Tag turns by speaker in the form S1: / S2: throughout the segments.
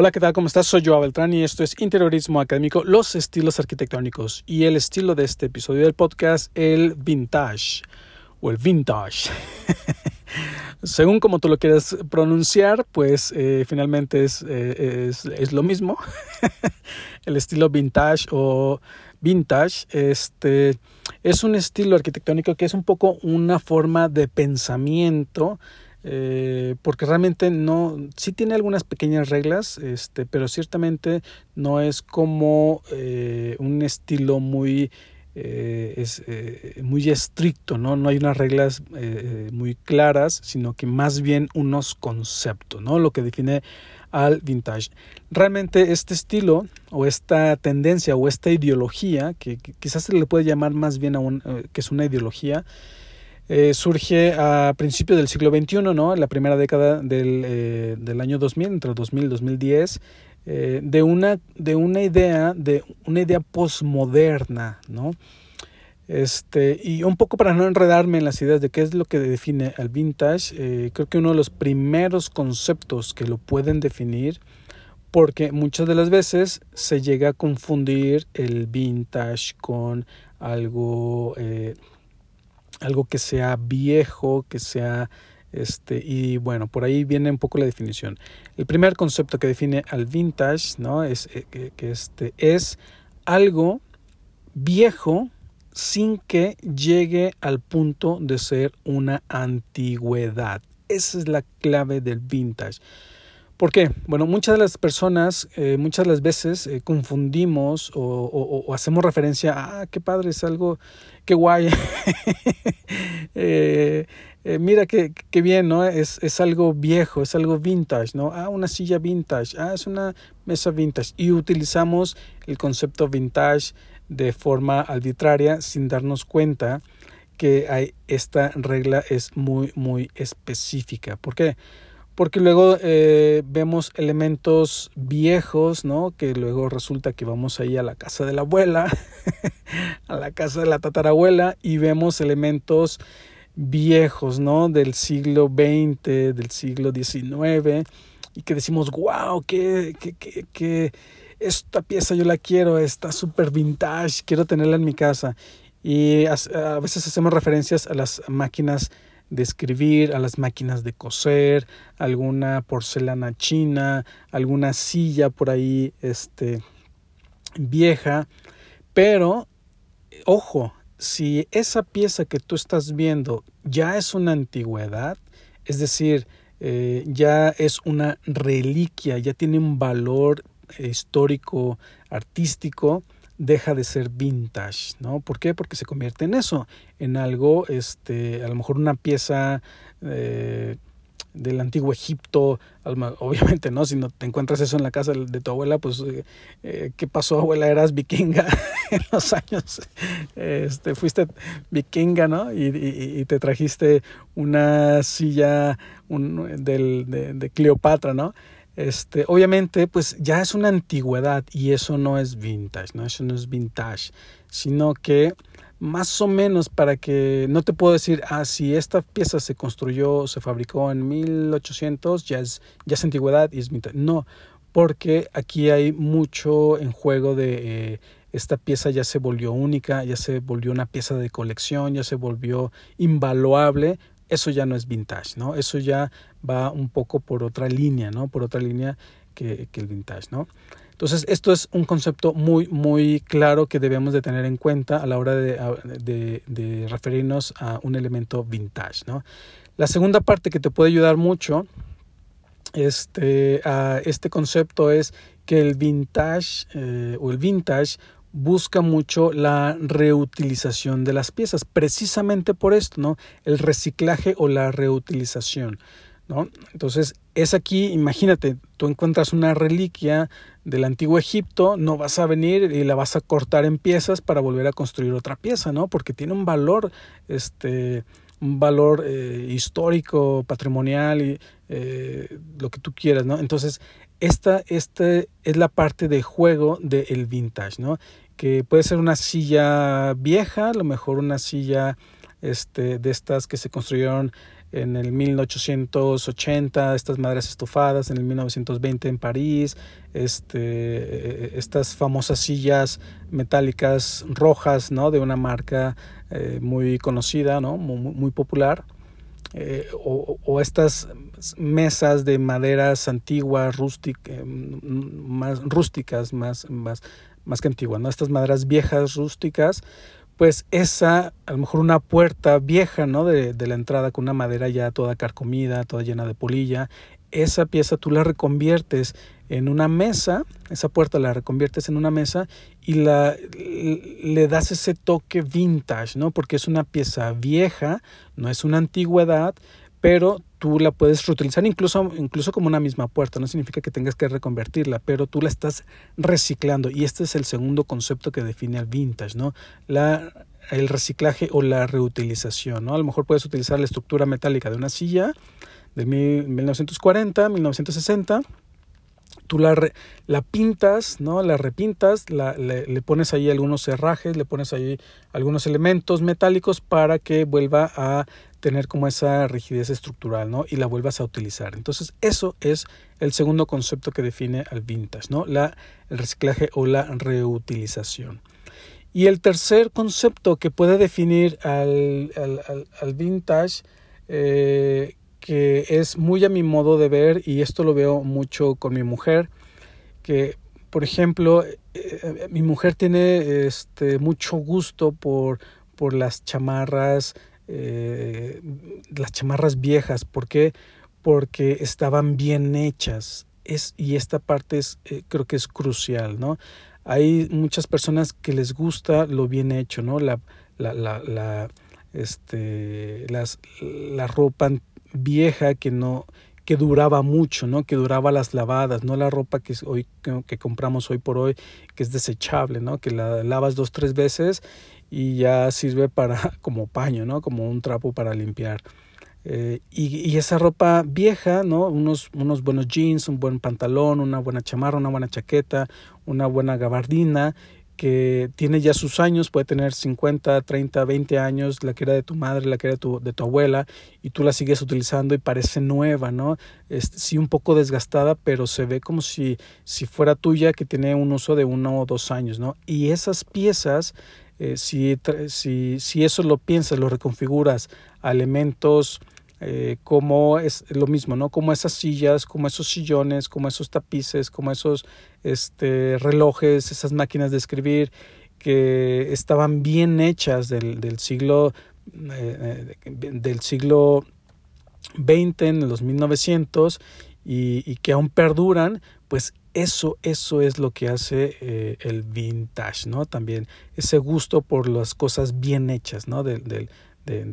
S1: Hola, ¿qué tal? ¿Cómo estás? Soy Joa Beltrán y esto es Interiorismo Académico, los estilos arquitectónicos y el estilo de este episodio del podcast, el vintage o el vintage. Según como tú lo quieras pronunciar, pues eh, finalmente es, eh, es, es, lo mismo. el estilo vintage o vintage este, es un estilo arquitectónico que es un poco una forma de pensamiento eh, porque realmente no, sí tiene algunas pequeñas reglas, este, pero ciertamente no es como eh, un estilo muy, eh, es, muy estricto, ¿no? no hay unas reglas muy claras, sino que más bien unos conceptos, ¿no? lo que define al vintage. Realmente este estilo o esta tendencia o esta ideología, que, quizás se le puede llamar más bien a un, que es una ideología, eh, surge a principios del siglo XXI, ¿no? La primera década del, eh, del año 2000, entre 2000 y 2010, eh, de, una, de una idea, de una idea posmoderna, ¿no? Este, y un poco para no enredarme en las ideas de qué es lo que define al vintage, creo que uno de los primeros conceptos que lo pueden definir, porque muchas de las veces se llega a confundir el vintage con algo algo que sea viejo, que sea este y bueno, por ahí viene un poco la definición. El primer concepto que define al vintage, ¿no? Es eh, que, este es algo viejo sin que llegue al punto de ser una antigüedad. Esa es la clave del vintage. ¿Por qué? Bueno, muchas de las personas, eh, muchas de las veces eh, confundimos o, hacemos referencia a, ah, qué padre, es algo, qué guay. Eh, mira qué, qué, bien, ¿no? Es, es algo viejo, es algo vintage, ¿no? Ah, una silla vintage, ah, es una mesa vintage. Y utilizamos el concepto vintage de forma arbitraria sin darnos cuenta que hay, esta regla es muy, muy específica. ¿Por qué? Luego eh, vemos elementos viejos, ¿no? Que luego resulta que vamos ahí a la casa de la abuela, a la casa de la tatarabuela y vemos elementos viejos, ¿no? Del siglo XX, del siglo XIX y que decimos, wow, qué, qué, qué, qué esta pieza yo la quiero, está súper vintage, quiero tenerla en mi casa. Y a, a veces hacemos referencias a las máquinas de escribir, a las máquinas de coser, alguna porcelana china, alguna silla por ahí este, vieja. Pero, ojo, si esa pieza que tú estás viendo ya es una antigüedad, es decir, eh, ya es una reliquia, ya tiene un valor histórico, artístico, deja de ser vintage, ¿no? ¿Por qué? Porque se convierte en eso, en algo, este, a lo mejor una pieza eh, del antiguo Egipto, obviamente, ¿no? Si no te encuentras eso en la casa de tu abuela, pues, eh, eh, ¿qué pasó, abuela? Eras vikinga en los años, este, fuiste vikinga, ¿no? Y, te trajiste una silla de Cleopatra, ¿no? Este, obviamente, pues ya es una antigüedad y eso no es vintage, ¿no? Eso no es vintage, sino que más o menos para que no te puedo decir, ah, si esta pieza se construyó, se fabricó en 1800, ya es, ya es antigüedad y es vintage. No, porque aquí hay mucho en juego de eh, esta pieza ya se volvió única, ya se volvió una pieza de colección, ya se volvió invaluable eso ya no es vintage, ¿no? Eso ya va un poco por otra línea, ¿no? Por otra línea que, el vintage, ¿no? Entonces, esto es un concepto muy, muy claro que debemos de tener en cuenta a la hora de, referirnos a un elemento vintage, ¿no? La segunda parte que te puede ayudar mucho este, a este concepto es que el vintage eh, o el vintage busca mucho la reutilización de las piezas, precisamente por esto, ¿no? El reciclaje o la reutilización, ¿no? Entonces, es aquí, imagínate, tú encuentras una reliquia del antiguo Egipto, no vas a venir y la vas a cortar en piezas para volver a construir otra pieza, ¿no? Porque tiene un valor, este, un valor eh, histórico, patrimonial y eh, lo que tú quieras, ¿no? Entonces, esta, esta es la parte de juego del vintage, ¿no? Que puede ser una silla vieja, a lo mejor una silla este, de estas que se construyeron en el 1880, estas madres estufadas en el 1920 en París, este, estas famosas sillas metálicas rojas, ¿no? De una marca eh, muy conocida, ¿no? Muy, popular. Eh, o, estas mesas de maderas antiguas, rústicas, más rústicas, más, más, más que antiguas, ¿no? Estas maderas viejas, rústicas, pues esa, a lo mejor una puerta vieja, ¿no? De, de la entrada con una madera ya toda carcomida, toda llena de polilla, esa pieza tú la reconviertes en una mesa, esa puerta la reconviertes en una mesa y la, le das ese toque vintage, ¿no? Porque es una pieza vieja, no es una antigüedad, pero tú la puedes reutilizar incluso, incluso como una misma puerta, no significa que tengas que reconvertirla, pero tú la estás reciclando y este es el segundo concepto que define al vintage, ¿no? La, el reciclaje o la reutilización, ¿no? A lo mejor puedes utilizar la estructura metálica de una silla de 1940, 1960, tú la, la pintas, ¿no? La repintas, la, le, le, pones ahí algunos herrajes, le pones ahí algunos elementos metálicos para que vuelva a tener como esa rigidez estructural, ¿no? Y la vuelvas a utilizar. Entonces, eso es el segundo concepto que define al vintage, ¿no? La, el reciclaje o la reutilización. Y el tercer concepto que puede definir al, vintage, eh, que es muy a mi modo de ver, y esto lo veo mucho con mi mujer, que por ejemplo, eh, mi mujer tiene este, mucho gusto por las chamarras eh, las chamarras viejas. ¿Por qué? Porque estaban bien hechas. Es, y esta parte es, eh, creo que es crucial, ¿no? Hay muchas personas que les gusta lo bien hecho, ¿no? La, la, la, este, las, la ropa vieja que no, que duraba mucho, ¿no? Que duraba las lavadas, no la ropa que hoy que, compramos hoy por hoy, que es desechable, ¿no? Que la lavas dos tres veces y ya sirve para como paño, ¿no? Como un trapo para limpiar. Eh, y, esa ropa vieja, ¿no? Unos, unos buenos jeans, un buen pantalón, una buena chamarra, una buena chaqueta, una buena gabardina, que tiene ya sus años, puede tener 50, 30, 20 años, la que era de tu madre, la que era de tu, de tu abuela, y tú la sigues utilizando y parece nueva, ¿no? Es, sí, un poco desgastada, pero se ve como si, si fuera tuya, que tiene un uso de uno o dos años, ¿no? Y esas piezas eh, si, si, si, eso lo piensas, lo reconfiguras a elementos eh, como es lo mismo, ¿no? Como esas sillas, como esos sillones, como esos tapices, como esos este, relojes, esas máquinas de escribir que estaban bien hechas del, del siglo eh, del siglo XX en los 1900 y, y que aún perduran, pues eso, eso es lo que hace eh, el vintage, ¿no? También ese gusto por las cosas bien hechas, ¿no? De, de,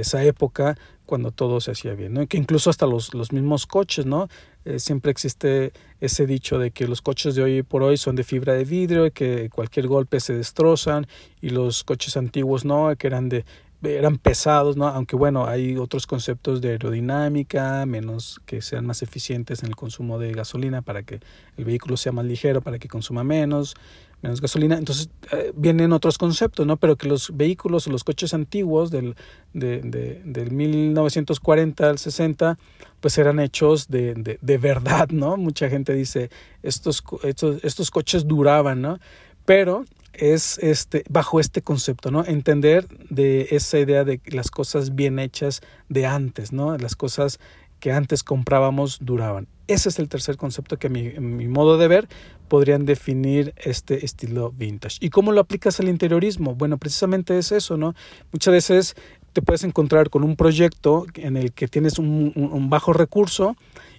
S1: esa época cuando todo se hacía bien, ¿no? Que incluso hasta los, los mismos coches, ¿no? Eh, siempre existe ese dicho de que los coches de hoy por hoy son de fibra de vidrio, que cualquier golpe se destrozan y los coches antiguos no, que eran de eran pesados, ¿no? Aunque bueno, hay otros conceptos de aerodinámica, menos que sean más eficientes en el consumo de gasolina para que el vehículo sea más ligero, para que consuma menos, menos gasolina. Entonces eh, vienen otros conceptos, ¿no? Pero que los vehículos o los coches antiguos del, de, de, del 1940 al 60, pues eran hechos de, de, de verdad, ¿no? Mucha gente dice, estos, estos, estos coches duraban, ¿no? Pero es este bajo este concepto, ¿no? Entender de esa idea de las cosas bien hechas de antes, ¿no? Las cosas que antes comprábamos duraban. Ese es el tercer concepto que a mi, mi modo de ver podrían definir este estilo vintage. ¿Y cómo lo aplicas al interiorismo? Bueno, precisamente es eso, ¿no? Muchas veces te puedes encontrar con un proyecto en el que tienes un bajo recurso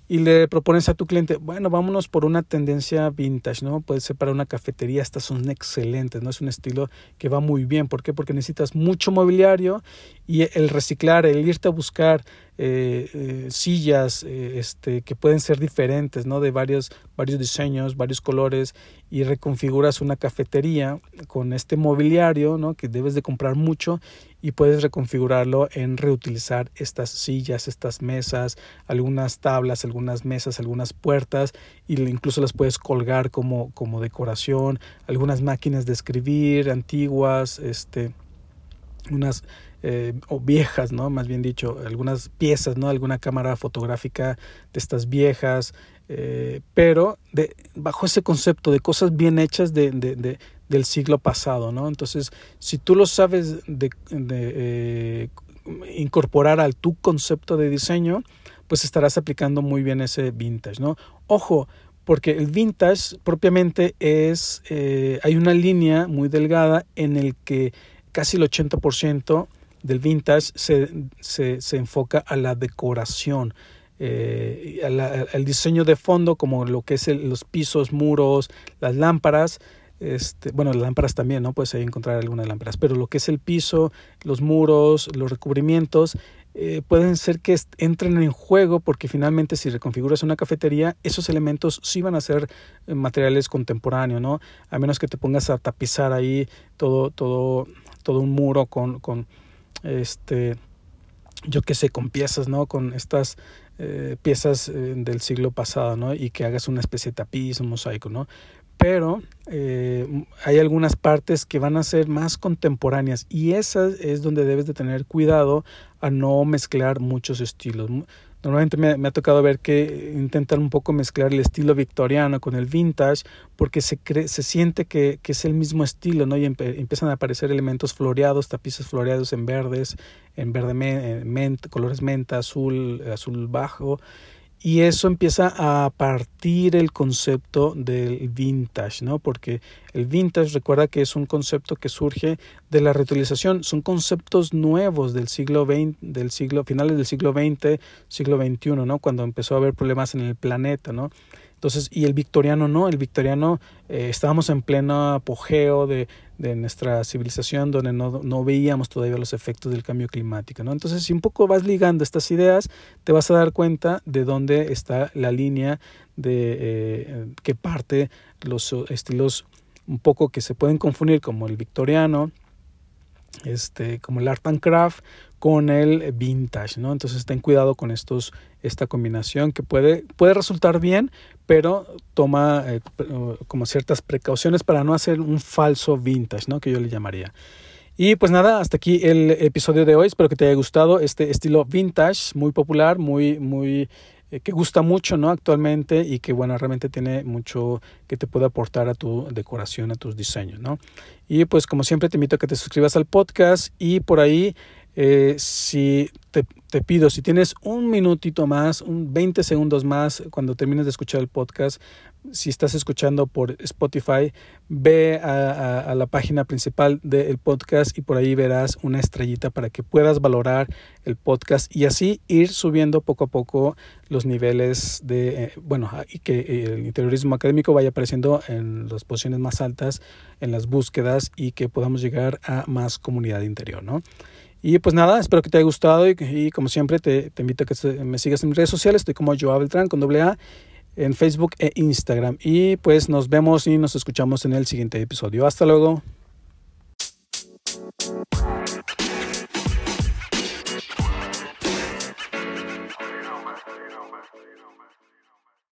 S1: y le propones a tu cliente, bueno, vámonos por una tendencia vintage, ¿no? Puede ser para una cafetería, estas son excelentes, ¿no? Es un estilo que va muy bien. ¿Por qué? Porque necesitas mucho mobiliario y el reciclar, el irte a buscar eh, eh, sillas eh, este, que pueden ser diferentes, ¿no? De varios, varios diseños, varios colores y reconfiguras una cafetería con este mobiliario, ¿no? Que debes de comprar mucho y puedes reconfigurarlo en reutilizar estas sillas, estas mesas, algunas tablas, algunas mesas, algunas puertas y incluso las puedes colgar como, como decoración, algunas máquinas de escribir antiguas, este unas eh, o viejas, ¿no? Más bien dicho, algunas piezas, ¿no? Alguna cámara fotográfica de estas viejas, eh, pero de, bajo ese concepto de cosas bien hechas de, de, del siglo pasado, ¿no? Entonces, si tú lo sabes de, eh, incorporar al tu concepto de diseño, pues estarás aplicando muy bien ese vintage, ¿no? Ojo, porque el vintage propiamente es, hay una línea muy delgada en el que casi el 80% del vintage se, se, se enfoca a la decoración, eh, al diseño de fondo, como lo que es los pisos, muros, las lámparas. Este, bueno, las lámparas también, ¿no? Puedes ahí encontrar algunas lámparas, pero lo que es el piso, los muros, los recubrimientos, eh, pueden ser que entren en juego porque finalmente si reconfiguras una cafetería, esos elementos sí van a ser eh, materiales contemporáneos, ¿no? A menos que te pongas a tapizar ahí todo, todo, todo un muro con, con este, yo qué sé, con piezas, ¿no? Con estas eh, piezas eh, del siglo pasado, ¿no? Y que hagas una especie de tapiz, un mosaico, ¿no? Pero eh, hay algunas partes que van a ser más contemporáneas y esas es donde debes de tener cuidado a no mezclar muchos estilos. Normalmente me, ha tocado ver que intentan un poco mezclar el estilo victoriano con el vintage porque se, cree, se siente que, que, es el mismo estilo, ¿no? Y empiezan a aparecer elementos floreados, tapices floreados en verdes, en verde colores menta, azul, azul bajo y eso empieza a partir el concepto del vintage, ¿no? Porque el vintage recuerda que es un concepto que surge de la reutilización, son conceptos nuevos del siglo XX, del siglo finales del siglo XX, siglo XXI, ¿no? Cuando empezó a haber problemas en el planeta, ¿no? Entonces, y el victoriano no, el victoriano eh, estábamos en pleno apogeo de, de nuestra civilización donde no, no, veíamos todavía los efectos del cambio climático. ¿no? Entonces, si un poco vas ligando estas ideas, te vas a dar cuenta de dónde está la línea de eh, que parte los estilos un poco que se pueden confundir como el victoriano, este, como el art and craft con el vintage, ¿no? Entonces ten cuidado con estos, esta combinación que puede, puede resultar bien, pero toma eh, como ciertas precauciones para no hacer un falso vintage, ¿no? Que yo le llamaría. Y pues nada, hasta aquí el episodio de hoy. Espero que te haya gustado este estilo vintage, muy popular, muy, muy eh, que gusta mucho, ¿no? Actualmente y que bueno, realmente tiene mucho que te puede aportar a tu decoración, a tus diseños, ¿no? Y pues como siempre te invito a que te suscribas al podcast y por ahí eh, si te, pido, si tienes un minutito más, un 20 segundos más cuando termines de escuchar el podcast, si estás escuchando por Spotify, ve a, la página principal del podcast y por ahí verás una estrellita para que puedas valorar el podcast y así ir subiendo poco a poco los niveles de, eh, bueno, y que el interiorismo académico vaya apareciendo en las posiciones más altas en las búsquedas y que podamos llegar a más comunidad interior, ¿no? Y pues nada, espero que te haya gustado y, como siempre te, invito a que me sigas en mis redes sociales. Estoy como Joao Beltrán con doble A en Facebook e Instagram. Y pues nos vemos y nos escuchamos en el siguiente episodio. Hasta luego.